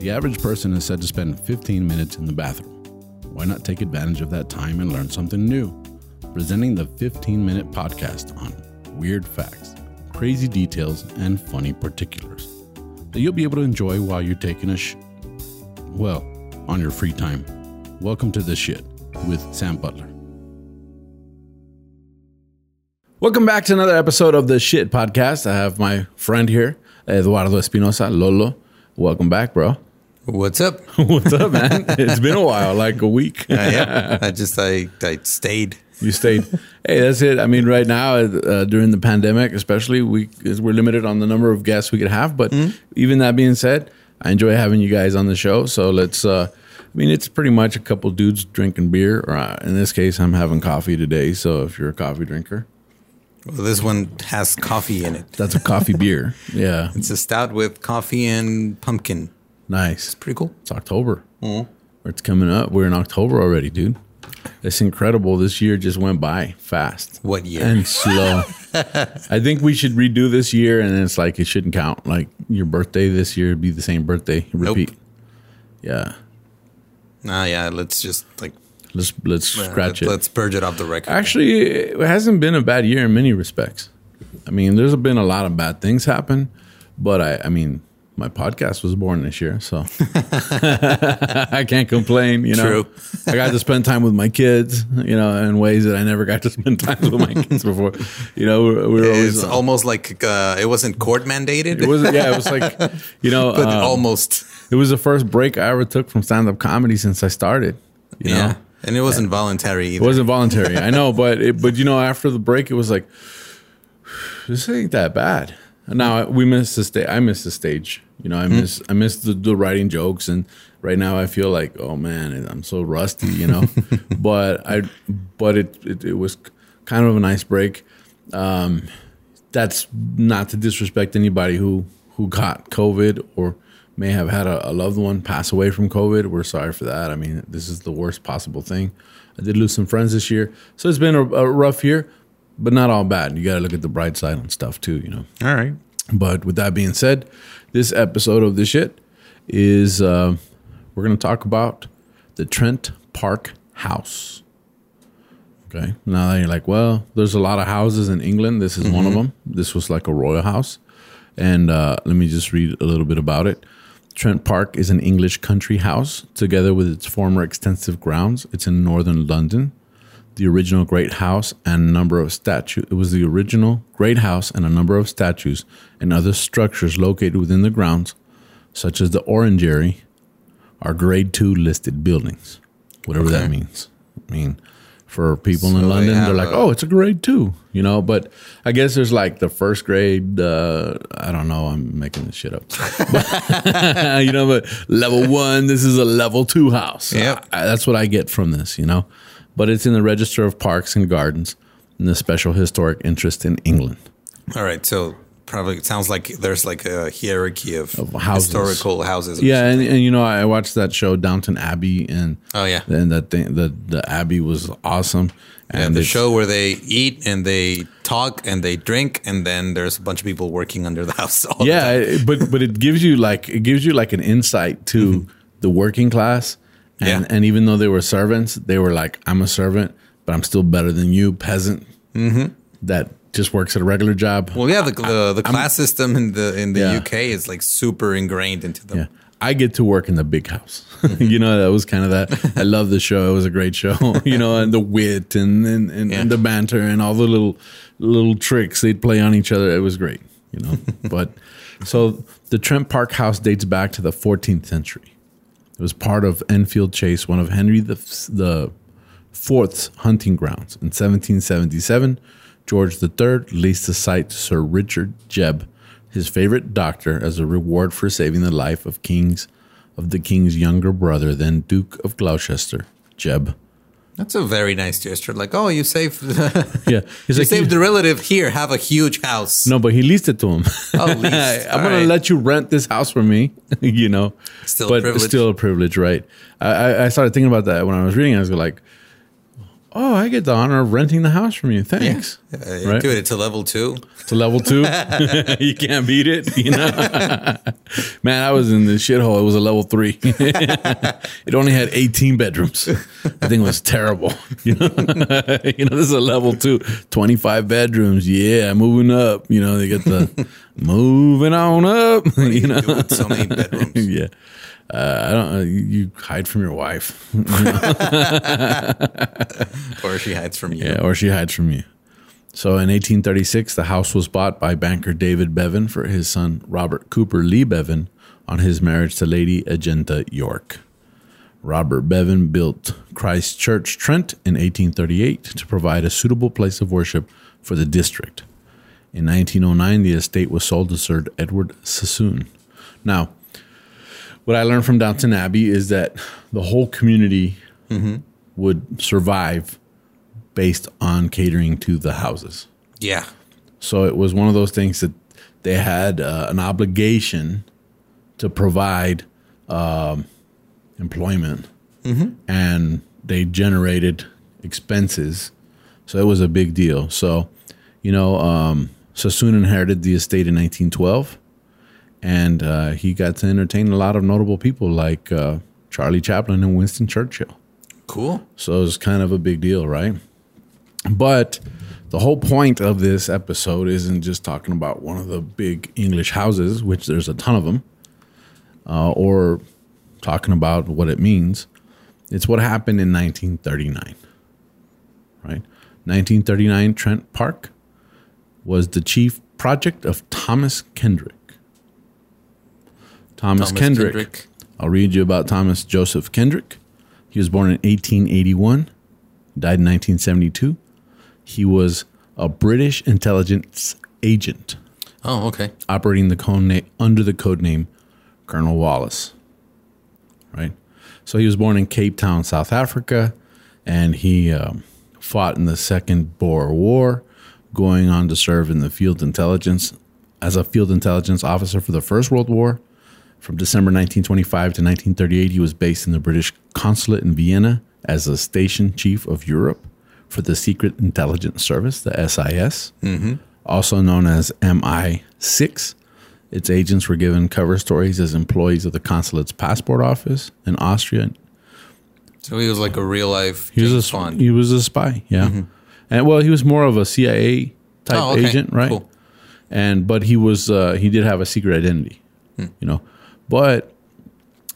The average person is said to spend 15 minutes in the bathroom. Why not take advantage of that time and learn something new? Presenting the 15 minute podcast on weird facts, crazy details, and funny particulars that you'll be able to enjoy while you're taking a sh. Well, on your free time. Welcome to The Shit with Sam Butler. Welcome back to another episode of The Shit Podcast. I have my friend here, Eduardo Espinosa, Lolo. Welcome back, bro. What's up? What's up, man? it's been a while, like a week. Uh, yeah, I just I I stayed. You stayed. Hey, that's it. I mean, right now uh, during the pandemic, especially, we we're limited on the number of guests we could have. But even that being said, I enjoy having you guys on the show. So let's. Uh, I mean, it's pretty much a couple dudes drinking beer, or uh, in this case, I'm having coffee today. So if you're a coffee drinker, Well, this one has coffee in it. that's a coffee beer. Yeah, It's a stout with coffee and pumpkin. Nice. It's pretty cool. It's October. Mm-hmm. It's coming up. We're in October already, dude. It's incredible. This year just went by fast. What year? And slow. I think we should redo this year, and it's like it shouldn't count. Like your birthday this year would be the same birthday. Repeat. Yeah. Nah, yeah. Let's just like Let's let's uh, scratch let, it. Let's purge it off the record. Actually, it hasn't been a bad year in many respects. I mean, there's been a lot of bad things happen, but I, I mean, my podcast was born this year, so I can't complain. You know, True. I got to spend time with my kids, you know, in ways that I never got to spend time with my kids before. You know, we, we were always. it's almost like uh, it wasn't court mandated, it was yeah, it was like you know, but um, almost. it was the first break I ever took from stand up comedy since I started. You Yeah, know? and it wasn't voluntary either. It wasn't voluntary. I know, but it, but you know, after the break, it was like this ain't that bad. Now we missed the stage. I miss the stage. You know, I miss I miss the, the writing jokes, and right now I feel like, oh man, I'm so rusty. You know, but I but it, it it was kind of a nice break. Um, that's not to disrespect anybody who who got COVID or may have had a, a loved one pass away from COVID. We're sorry for that. I mean, this is the worst possible thing. I did lose some friends this year, so it's been a, a rough year, but not all bad. You got to look at the bright side on stuff too. You know. All right. But with that being said, this episode of the shit is uh, we're going to talk about the Trent Park House. Okay. Now you're like, well, there's a lot of houses in England. This is one of them. This was like a royal house. And uh, let me just read a little bit about it. Trent Park is an English country house together with its former extensive grounds. It's in northern London the original great house and a number of statues. It was the original great house and a number of statues and other structures located within the grounds, such as the orangery, are grade two listed buildings. Whatever that means. I mean, for people So in London, they're like, a- "Oh, it's a grade two, you know. But I guess there's like the first grade. Uh, I don't know. I'm making this shit up. But, you know, but level one. This is a level two house. Yeah, that's what I get from this, you know. But it's in the Register of Parks and Gardens and the Special Historic Interest in England. All right. So probably it sounds like there's like a hierarchy of, houses. historical houses. Yeah, and, and you know, I watched that show Downton Abbey, and Oh, yeah. and that thing, the the Abbey was awesome. And And the show where they eat and they talk and they drink, and then there's a bunch of people working under the house. All the yeah, time. but but it gives you like it gives you like an insight to mm-hmm. the working class, and. Yeah. and even though they were servants, they were like, I'm a servant, but I'm still better than you, peasant. Mm-hmm. That just works at a regular job. Well, yeah, the the, the class system in the in the Yeah. UK is like super ingrained into them. Yeah. I get to work in the big house. you know, that was kind of that. I love the show. It was a great show. you know, and the wit and and, and, Yeah. and the banter and all the little little tricks they'd play on each other. It was great. You know, but so the Trent Park house dates back to the 14th century. It was part of Enfield Chase, one of Henry the the Fourth's hunting grounds. In 1777, George III leased the site to Sir Richard Jebb, his favorite doctor, as a reward for saving the life of kings of the king's younger brother, then Duke of Gloucester, Jebb. That's a very nice gesture. Like, oh, you saved Yeah, he's you like, saved "You- the relative. Here, have a huge house. no, but he leased it to him. Oh. I'm gonna right. let you rent this house from me. you know, Still a but privilege. still a privilege, right? I, I- I started thinking about that when I was reading. I was like, Oh, I get the honor of renting the house from you. Thanks. Uh, Right. Dude, it's a level two. To level two, you can't beat it. You know, man, I was in the shithole. It was a level three. it only had 18 bedrooms. I think it was terrible. You know, you know, this is a level two, 25 bedrooms. Yeah, moving up. You know, they get the moving on up. You know, so many bedrooms. yeah. Uh, I don't. Uh, you you hide from your wife, Or she hides from you. yeah, or she hides from you. So in 1836, the house was bought by banker David Bevan for his son Robert Cooper Lee Bevan on his marriage to Lady Agenta York. Robert Bevan built Christ Church, Trent, in 1838 to provide a suitable place of worship for the district. In 1909, the estate was sold to Sir Edward Sassoon. Now, what I learned from Downton Abbey is that the whole community would survive based on catering to the houses. Yeah. So it was one of those things that they had uh, an obligation to provide um, employment, and they generated expenses. So it was a big deal. So, you know, um, Sassoon inherited the estate in 1912, and uh, he got to entertain a lot of notable people like uh, Charlie Chaplin and Winston Churchill. Cool. So it was kind of a big deal, right? But the whole point of this episode isn't just talking about one of the big English houses, which there's a ton of them, uh, or talking about what it means. It's what happened in 1939, right? 1939 Trent Park was the chief project of Thomas Kendrick. Thomas, Thomas Kendrick. Kendrick. I'll read you about Thomas Joseph Kendrick. He was born in 1881, died in 1972. He was a British intelligence agent Oh, okay. operating the code na- under the code name Colonel Wallace. Right? So he was born in Cape Town, South Africa, and he um, fought in the Second Boer War, going on to serve in the field intelligence as a field intelligence officer for the First World War. From December 1925 to 1938, he was based in the British consulate in Vienna as a station chief of Europe for the Secret Intelligence Service, the SIS, also known as MI6. Its agents were given cover stories as employees of the consulate's passport office in Austria. So he was like a real life He was a Bond. he was a spy, yeah, and well, he was more of a CIA type Oh, okay. agent, right? Cool. And but he was uh, he did have a secret identity, Hmm. you know, but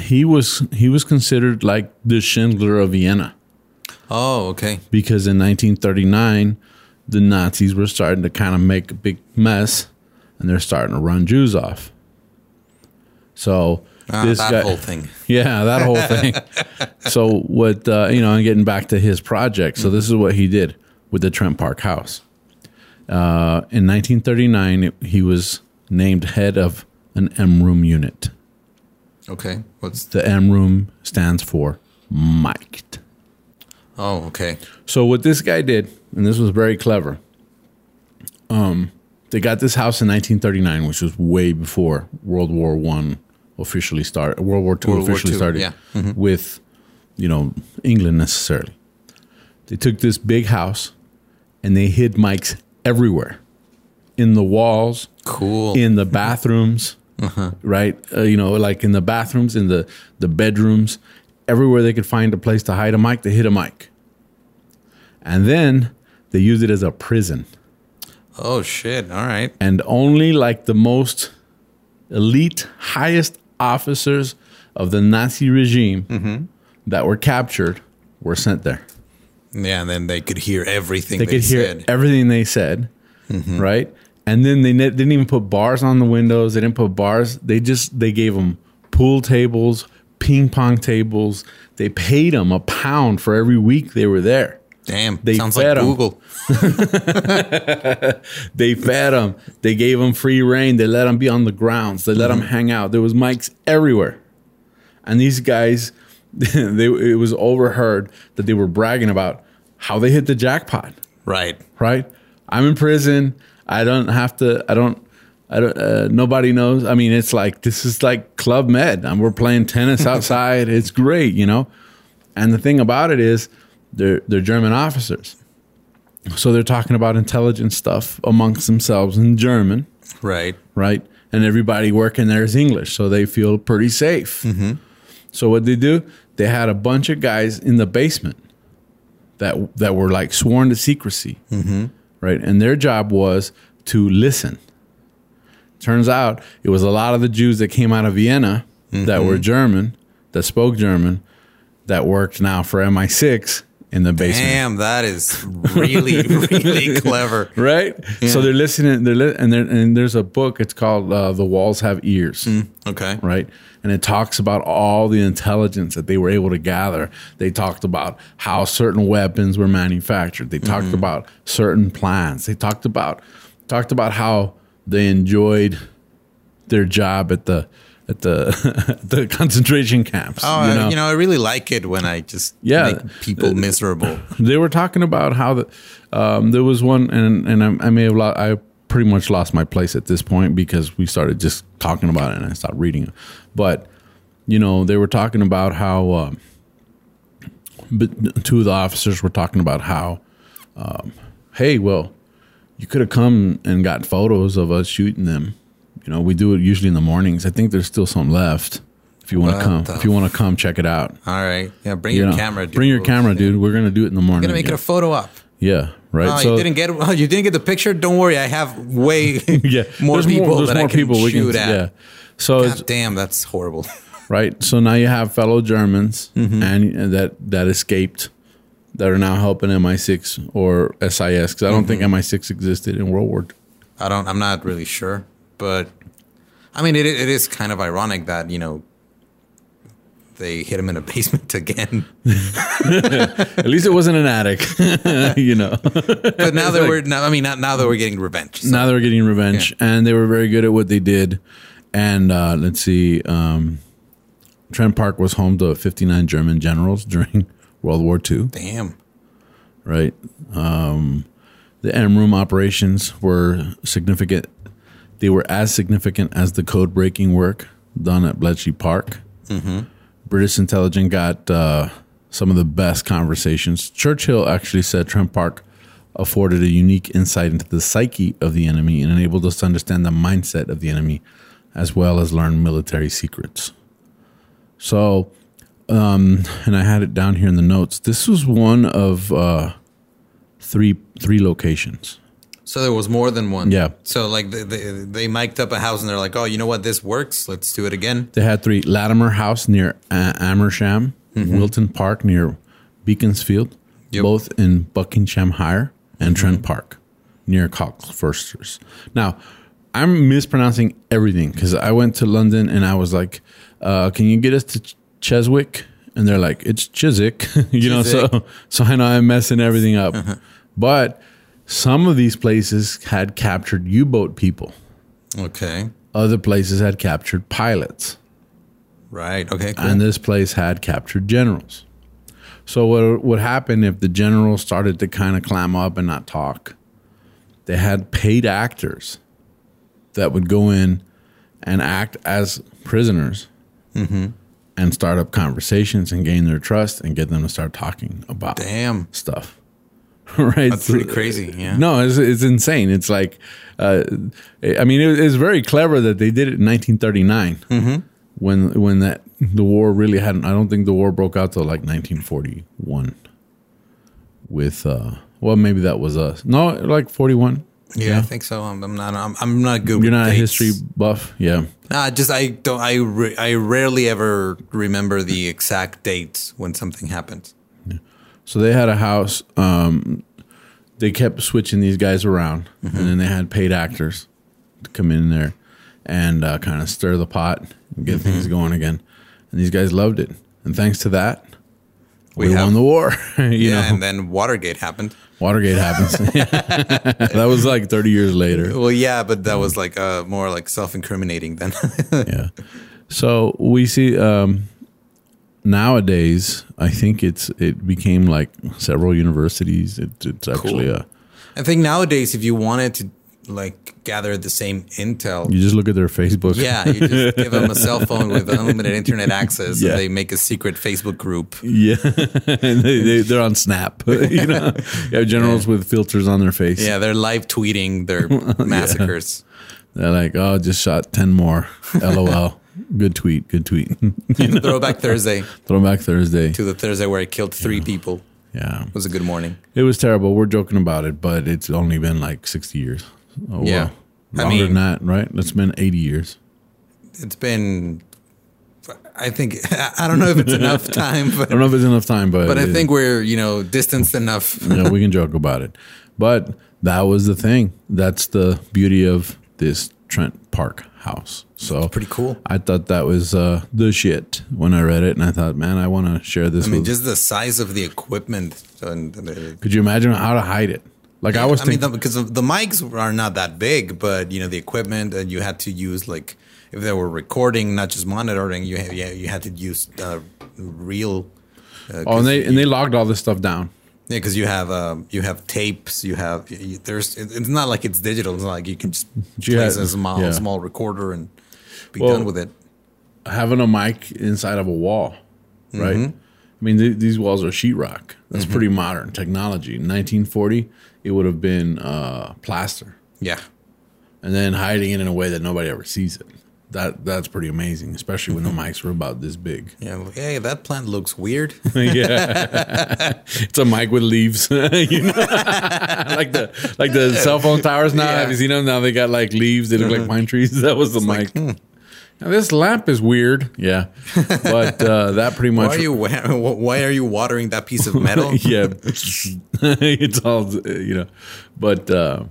he was he was considered like the Schindler of Vienna Oh, okay. because in 1939 the Nazis were starting to kind of make a big mess, and they're starting to run Jews off. So Ah, this that guy, whole thing. yeah, that whole thing. so what uh, you know, and getting back to his project. So this is what he did with the Trent Park House. Uh, in 1939, it- he was named head of an M room unit. Okay. What's The M room stands for mic'd. Oh, okay. So what this guy did, and this was very clever. Um, they got this house in 1939, which was way before World War One officially started. World War Two World War officially II, started yeah. with, you know, England necessarily. They took this big house, and they hid mics everywhere, in the walls, Cool. in the bathrooms, Uh-huh. right? Uh, you know, like in the bathrooms, in the the bedrooms, everywhere they could find a place to hide a mic, they hid a mic. And then they used it as a prison. oh shit. All right. And only like the most elite, highest officers of the Nazi regime mm-hmm. that were captured were sent there. Yeah, and then they could hear everything They they, could hear said. everything they said, mm-hmm. right? And then they ne- didn't even put bars on the windows. They didn't put bars. They just they gave them pool tables, ping pong tables. They paid them a pound for every week they were there. Damn. They sounds like fed 'em. Google. They fed them. They gave them free rein. They let them be on the grounds. They let them mm-hmm. hang out. There was mics everywhere, and these guys, they it was overheard that they were bragging about how they hit the jackpot. Right. right? I'm in prison. I don't have to. I don't. I don't. Uh, nobody knows. I mean, it's like this is like Club Med, and we're playing tennis outside. it's great, you know. And the thing about it is, they're they're German officers. So they're talking about intelligence stuff amongst themselves in German, Right. right? And everybody working there is English, so they feel pretty safe. So what they do? They had a bunch of guys in the basement that that were like sworn to secrecy, right? And their job was to listen. Turns out it was a lot of the Jews that came out of Vienna that were mm-hmm. German, that spoke German, that worked now for MI6 in the basement. Damn, that is really, really clever. Right, so they're listening. They're li- and, they're, and there's a book. It's called uh, "The Walls Have Ears." Okay. right? And it talks about all the intelligence that they were able to gather. They talked about how certain weapons were manufactured. They talked about certain plans. They talked about talked about how they enjoyed their job at the at the the concentration camps. Oh, you know, I really like it when I just Yeah. make people miserable. they were talking about how the um, there was one, and and I, I may have lost, I pretty much lost my place at this point because we started just talking about it and I stopped reading it. But you know, they were talking about how, um, but two of the officers were talking about how, um, hey, well, you could have come and got photos of us shooting them. You know, we do it usually in the mornings. I think there's still some left. If you want to come, if you want to come, check it out. All right. Yeah, bring You your know, camera. Dude. Bring your camera, dude. We're gonna do it in the morning. We're gonna make yeah. it a photo op. Yeah, right. Oh, so you didn't get oh, you didn't get the picture. Don't worry, I have way yeah, more there's people there's that I more can people we shoot can, at. Yeah. So damn, that's horrible. right. So now you have fellow Germans Mm-hmm. and and that that escaped that are now helping MI6 or SIS because I don't think Mm-hmm. MI6 existed in World War. I don't. I'm not really sure, but I mean, it it is kind of ironic that you know they hit him in a basement again. At least it wasn't an attic, you know. But now that we're now, I mean, now, now that we're getting revenge. So, now they were getting revenge, and they were very good at what they did. And uh, let's see, um, Trent Park was home to 59 German generals during World War II. damn. right? Um, the M room operations were significant. They were as significant as the code breaking work done at Bletchley Park. British intelligence got uh, some of the best conversations. Churchill actually said Trent Park afforded a unique insight into the psyche of the enemy and enabled us to understand the mindset of the enemy as well as learn military secrets. So, um, and I had it down here in the notes. This was one of uh, three three locations. So there was more than one. Yeah. So like they, they they mic'd up a house and they're like, oh, you know what, this works. Let's do it again. They had three: Latimer House near uh, Amersham, Wilton Park near Beaconsfield, Yep. both in Buckinghamshire, and Trent Park near Cockfosters. Now, I'm mispronouncing everything because I went to London and I was like, uh, "Can you get us to Ch- Cheswick?" And they're like, "It's Chiswick," you know. So, so I know I'm messing everything up, but some of these places had captured U-boat people. Okay. Other places had captured pilots. Right. Okay. Cool. and this place had captured generals. So what would happen if the generals started to kind of clam up and not talk? They had paid actors that would go in and act as prisoners mm-hmm. and start up conversations and gain their trust and get them to start talking about Damn. stuff. right? That's pretty crazy. Yeah. No, it's, it's insane. It's like, uh, I mean, it, it's very clever that they did it in 1939 Mm-hmm. when when that the war really hadn't. I don't think the war broke out till like 1941. With uh, well, maybe that was us. No, like 41. Yeah, I think so. I'm, I'm not. I'm, I'm not good. You're not a history buff, yeah. Nah, just I don't. I re- I rarely ever remember the exact dates when something happened. So they had a house. Um, they kept switching these guys around, Mm-hmm. and then they had paid actors to come in there and uh, kind of stir the pot and get things Mm-hmm. going again. And these guys loved it, and thanks to that, we, We have- won the war. you yeah, know, and then Watergate happened. Watergate happens. that was like 30 years later. Well, yeah, but that was like uh, more like self-incriminating then. yeah. So we see um, nowadays. I think it's it became like several universities. It, it's actually a I think nowadays, if you wanted to like gather the same intel. You just look at their Facebook. Yeah, you just give them a cell phone with unlimited internet access, Yeah. and they make a secret Facebook group. Yeah, and they, they they're on Snap. you know, you have generals with filters on their face. Yeah, they're live tweeting their massacres. they're like, "Oh, just shot ten more." LOL. Good tweet. Good tweet. Throwback Thursday Throwback Thursday. to the Thursday where I killed three people. Yeah, It was a good morning. it was terrible. We're joking about it, but it's only been like sixty years. Oh, Yeah. I longer mean- than that, right? It's been eighty years. It's been, I think, I don't know if it's enough time, but I don't know if it's enough time, but but I think we're you know distanced enough. yeah, we can joke about it. But that was the thing. That's the beauty of this Trent Park house. So Pretty cool. I thought that was uh, the shit when I read it, and I thought, man, I want to share this. I mean, with, just the size of the equipment. Could you imagine how to hide it? Like I was I mean, thinking, because the mics are not that big, but you know the equipment, and you had to use like if they were recording, not just monitoring. You had, yeah, you had to use uh, real. Uh, oh, and they and they logged all this stuff down. Yeah, because you have um, you have tapes, you have you, there's it's not like it's digital. It's not like you can just You place a small yeah. small recorder and be Well, done with it. Having a mic inside of a wall, right? Mm-hmm. I mean, th- these walls are sheetrock. That's pretty modern technology. In 1940, it would have been uh, plaster. Yeah, and then hiding it in a way that nobody ever sees it. That that's pretty amazing, especially when the mics were about this big. yeah. like, Hey, that plant looks weird. yeah, it's a mic with leaves, you know, like the like the cell phone towers now. Have you seen them? Now they got like leaves. They look like pine trees. That was the mic. hmm. Now, this lamp is weird. Yeah, but uh, that pretty why much. are you why are you watering that piece of metal? yeah, it's all you know, but uh,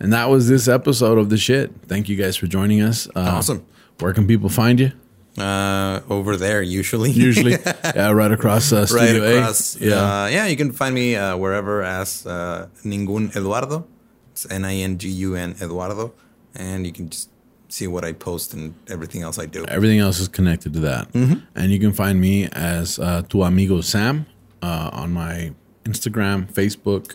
and that was this episode of the shit. Thank you guys for joining us. Uh, Awesome. Where can people find you? Uh, over there, usually. Usually, yeah, right across uh, right Studio A. across. Yeah, uh, yeah. You can find me uh, wherever as uh, Ningun Eduardo. It's N I N G U N Eduardo, and you can just see what I post and everything else I do. everything else is connected to that. Mm-hmm. And you can find me as uh, Tu Amigo Sam uh, on my Instagram, Facebook,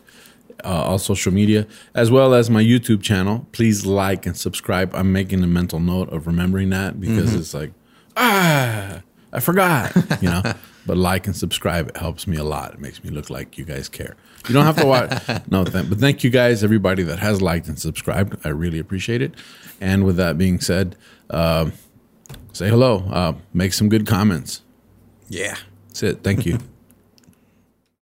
uh, all social media, as well as my YouTube channel. Please like and subscribe. I'm making a mental note of remembering that because Mm-hmm. it's like, ah, I forgot, you know. but like and subscribe. It helps me a lot. It makes me look like you guys care. You don't have to watch. no, th- but thank you guys, everybody that has liked and subscribed. I really appreciate it. And with that being said, um, say hello. Uh, make some good comments. Yeah. That's it. Thank you.